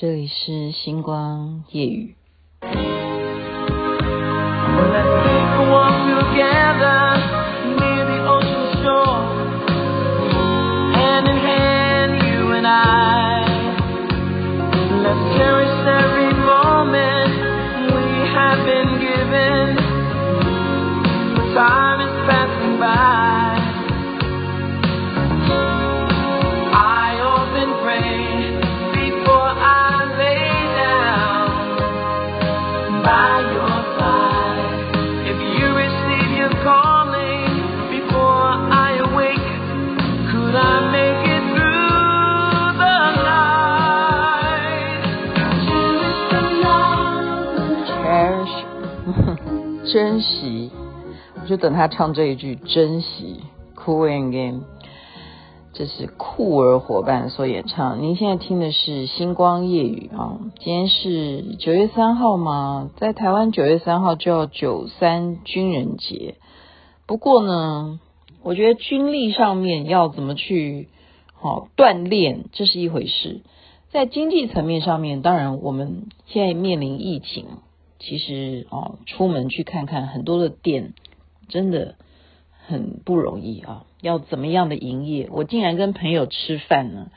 这里是星光夜语。珍惜，我就等他唱这一句“珍惜”。Cool and game，这是酷儿伙伴所演唱。您现在听的是星光夜语啊，今天是九月三号嘛，在台湾九月三号叫九三军人节。不过呢，我觉得军力上面要怎么去好锻炼，这是一回事。在经济层面上面，当然我们现在面临疫情。其实哦，出门去看看很多的店，真的很不容易啊！要怎么样的营业？我竟然跟朋友吃饭呢，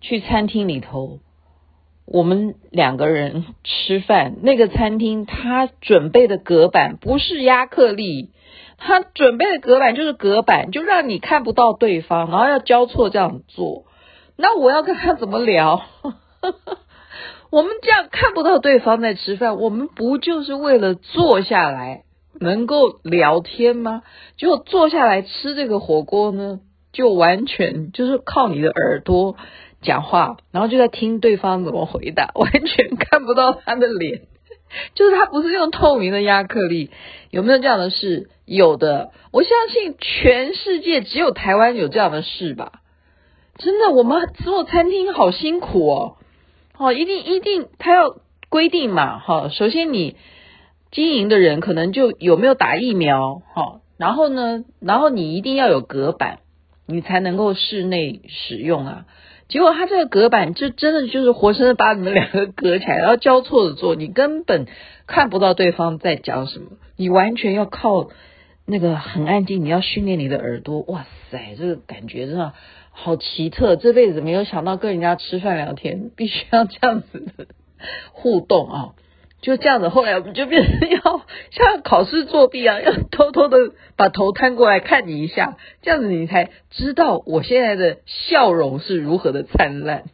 去餐厅里头，我们两个人吃饭，那个餐厅他准备的隔板不是亚克力，他准备的隔板就是隔板，就让你看不到对方，然后要交错这样做，那我要跟他怎么聊？我们这样看不到对方在吃饭，我们不就是为了坐下来能够聊天吗？结果坐下来吃这个火锅呢，就完全就是靠你的耳朵讲话，然后就在听对方怎么回答，完全看不到他的脸，就是他不是用透明的亚克力，有没有这样的事？有的，我相信全世界只有台湾有这样的事吧？真的，我们做餐厅好辛苦哦。哦，一定一定，他要规定嘛，哈。首先你经营的人可能就有没有打疫苗，哈。然后呢，然后你一定要有隔板，你才能够室内使用啊。结果他这个隔板就真的就是活生生把你们两个隔起来，然后交错的坐，你根本看不到对方在讲什么，你完全要靠那个很安静，你要训练你的耳朵。哇塞，这个感觉真的。好奇特，这辈子没有想到跟人家吃饭聊天，必须要这样子的互动啊！就这样子，后来我们就变成要像考试作弊啊，要偷偷的把头探过来看你一下，这样子你才知道我现在的笑容是如何的灿烂。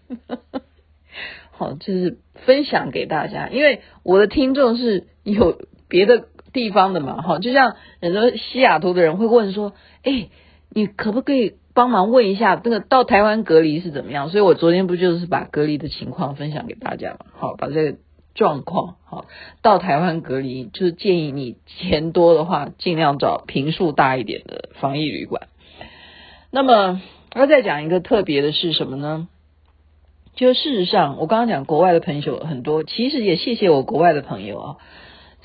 好，就是分享给大家，因为我的听众是有别的地方的嘛，哈，就像很多西雅图的人会问说：“哎，你可不可以？”帮忙问一下，这个到台湾隔离是怎么样？所以我昨天不就是把隔离的情况分享给大家嘛？好，把这个状况好到台湾隔离，就是建议你钱多的话，尽量找平数大一点的防疫旅馆。那么要再讲一个特别的是什么呢？就事实上，我刚刚讲国外的朋友很多，其实也谢谢我国外的朋友啊。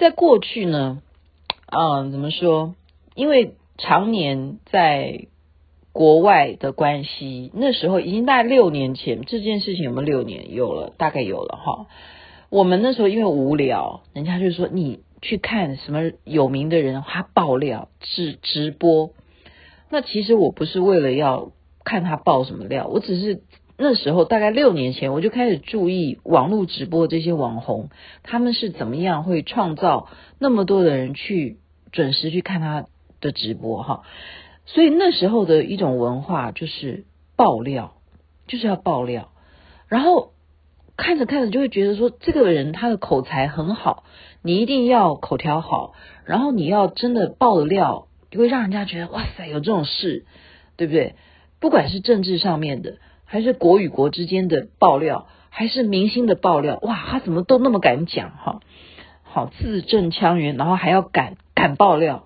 在过去呢，啊，怎么说？因为常年在。国外的关系，那时候已经大概六年前，这件事情有没有六年？有了，大概有了哈。我们那时候因为无聊，人家就说你去看什么有名的人，他爆料、直直播。那其实我不是为了要看他爆什么料，我只是那时候大概六年前，我就开始注意网络直播这些网红，他们是怎么样会创造那么多的人去准时去看他的直播哈。所以那时候的一种文化就是爆料，就是要爆料，然后看着看着就会觉得说，这个人他的口才很好，你一定要口条好，然后你要真的爆的料，就会让人家觉得哇塞，有这种事，对不对？不管是政治上面的，还是国与国之间的爆料，还是明星的爆料，哇，他怎么都那么敢讲哈？好，字正腔圆，然后还要敢敢爆料，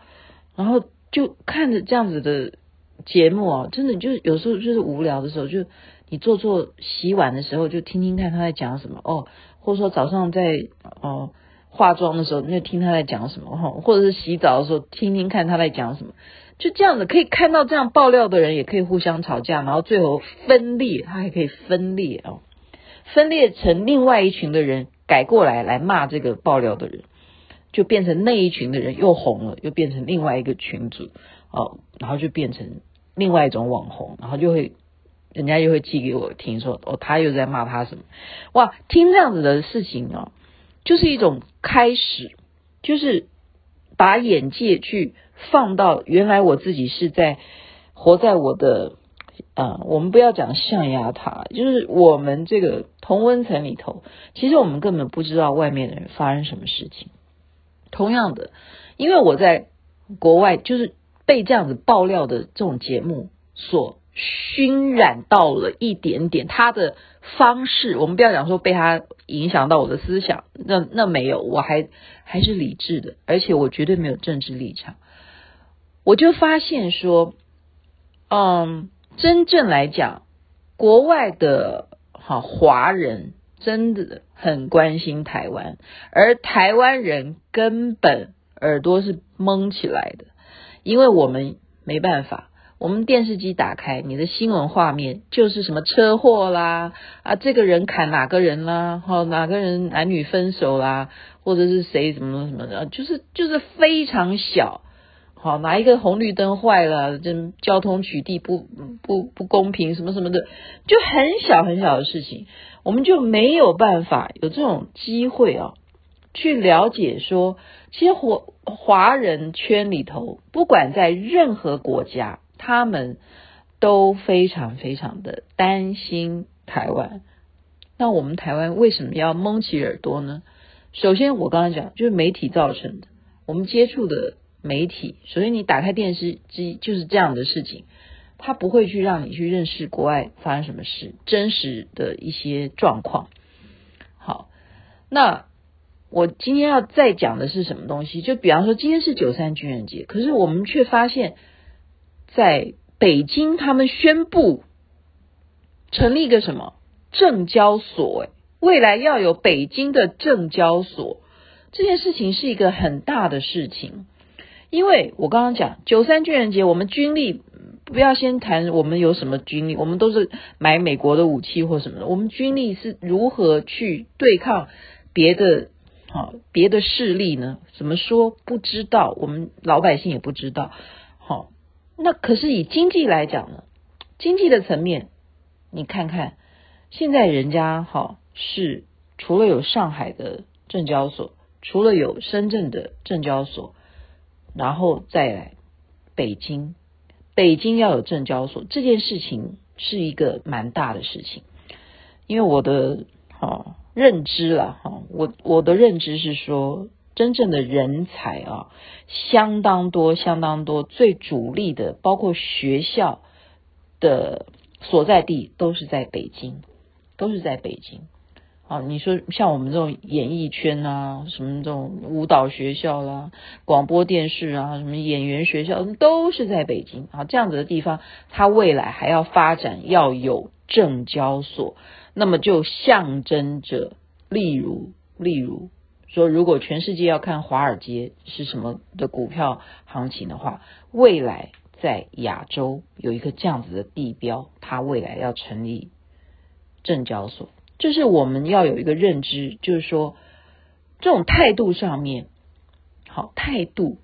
然后。就看着这样子的节目啊，真的就是有时候就是无聊的时候，就你做做洗碗的时候，就听听看他在讲什么哦，或者说早上在哦化妆的时候，那就听他在讲什么哈，或者是洗澡的时候听听看他在讲什么，就这样子可以看到这样爆料的人也可以互相吵架，然后最后分裂，他还可以分裂哦。分裂成另外一群的人改过来来骂这个爆料的人，就变成那一群的人又红了，又变成另外一个群组哦，然后就变成另外一种网红，然后就会人家又会寄给我听说哦，他又在骂他什么哇，听这样子的事情、哦，就是一种开始，就是把眼界去放到原来我自己是在活在我的。啊、我们不要讲象牙塔，就是我们这个同温层里头，其实我们根本不知道外面的人发生什么事情。同样的，因为我在国外，就是被这样子爆料的这种节目所熏染到了一点点，他的方式，我们不要讲说被他影响到我的思想，那那没有，我还还是理智的，而且我绝对没有政治立场。我就发现说，嗯。真正来讲，国外的哈华人真的很关心台湾，而台湾人根本耳朵是蒙起来的，因为我们没办法，我们电视机打开，你的新闻画面就是什么车祸啦，啊这个人砍哪个人啦，哈哪个人男女分手啦，或者是谁什么什么的，就是就是非常小。好，哪一个红绿灯坏了，这交通取缔不不不公平，什么什么的，就很小很小的事情，我们就没有办法有这种机会啊，去了解说，其实华华人圈里头，不管在任何国家，他们都非常非常的担心台湾。那我们台湾为什么要蒙起耳朵呢？首先，我刚刚讲就是媒体造成的，我们接触的。媒体，首先你打开电视机就是这样的事情，它不会去让你去认识国外发生什么事，真实的一些状况。好，那我今天要再讲的是什么东西？就比方说今天是九三军人节，可是我们却发现，在北京他们宣布成立一个什么证交所，诶，未来要有北京的证交所，这件事情是一个很大的事情。因为我刚刚讲九三军人节，我们军力不要先谈我们有什么军力，我们都是买美国的武器或什么的。我们军力是如何去对抗别的啊别的势力呢？怎么说不知道？我们老百姓也不知道。好，那可是以经济来讲呢？经济的层面，你看看现在人家哈是除了有上海的证交所，除了有深圳的证交所。然后再来北京，北京要有证交所这件事情是一个蛮大的事情，因为我的哈、认知了哈，我我的认知是说，真正的人才啊相当多相当多，最主力的包括学校的所在地都是在北京，都是在北京。啊，你说像我们这种演艺圈啊，什么这种舞蹈学校啦、广播电视啊，什么演员学校，都是在北京啊。这样子的地方，它未来还要发展，要有证交所，那么就象征着，例如，例如说，如果全世界要看华尔街是什么的股票行情的话，未来在亚洲有一个这样子的地标，它未来要成立证交所。就是我们要有一个认知，就是说，这种态度上面，好态度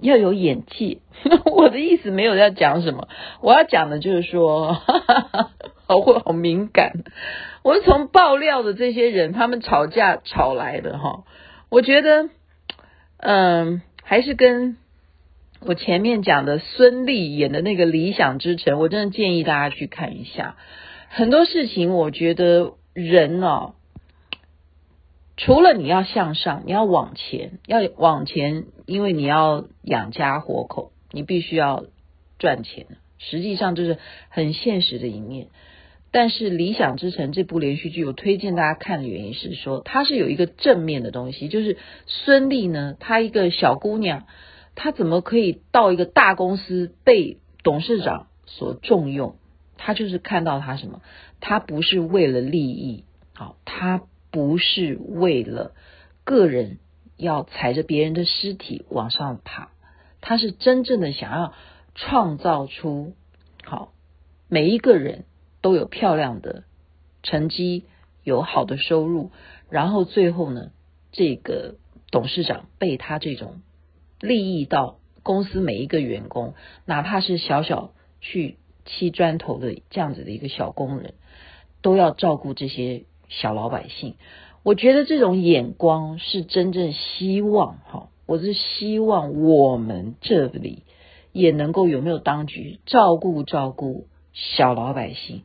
要有演技。我的意思没有要讲什么，我要讲的就是说，哈哈哈，好会好敏感。我是从爆料的这些人，他们吵架吵来的哈。我觉得，嗯，还是跟我前面讲的孙俪演的那个《理想之城》，我真的建议大家去看一下。很多事情，我觉得。人哦，除了你要向上，你要往前，要往前，因为你要养家活口，你必须要赚钱。实际上就是很现实的一面。但是《理想之城》这部连续剧，我推荐大家看的原因是说，它是有一个正面的东西，就是孙俪呢，她一个小姑娘，她怎么可以到一个大公司被董事长所重用？她就是看到她什么？他不是为了利益，好，他不是为了个人要踩着别人的尸体往上爬，他是真正的想要创造出好，每一个人都有漂亮的成绩，有好的收入，然后最后呢，这个董事长被他这种利益到公司每一个员工，哪怕是小小去砌砖头的这样子的一个小工人，都要照顾这些小老百姓。我觉得这种眼光是真正希望哈，我是希望我们这里也能够有没有当局照顾照顾小老百姓，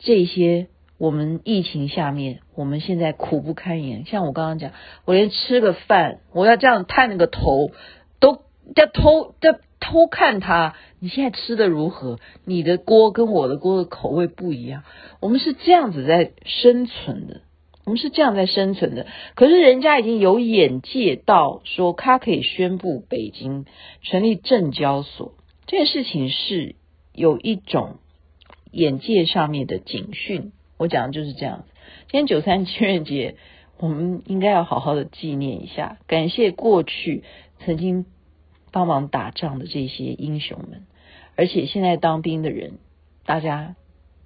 这些我们疫情下面我们现在苦不堪言。像我刚刚讲，我连吃个饭，我要这样探那个头，都要偷要偷看他。你现在吃的如何？你的锅跟我的锅的口味不一样。我们是这样子在生存的。我们是这样在生存的，可是人家已经有眼界到说，他可以宣布北京成立证交所，这件事情是有一种眼界上面的警讯。我讲的就是这样子。今天九三情人节，我们应该要好好的纪念一下，感谢过去曾经帮忙打仗的这些英雄们，而且现在当兵的人，大家。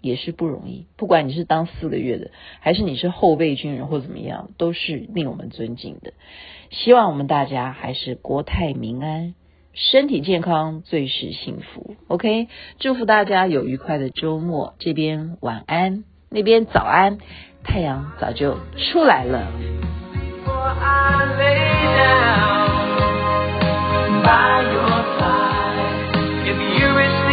也是不容易，不管你是当四个月的，还是你是后备军人或怎么样，都是令我们尊敬的。希望我们大家还是国泰民安，身体健康最是幸福。Ok 祝福大家有愉快的周末这边晚安那边早安太阳早就出来了。By your side if you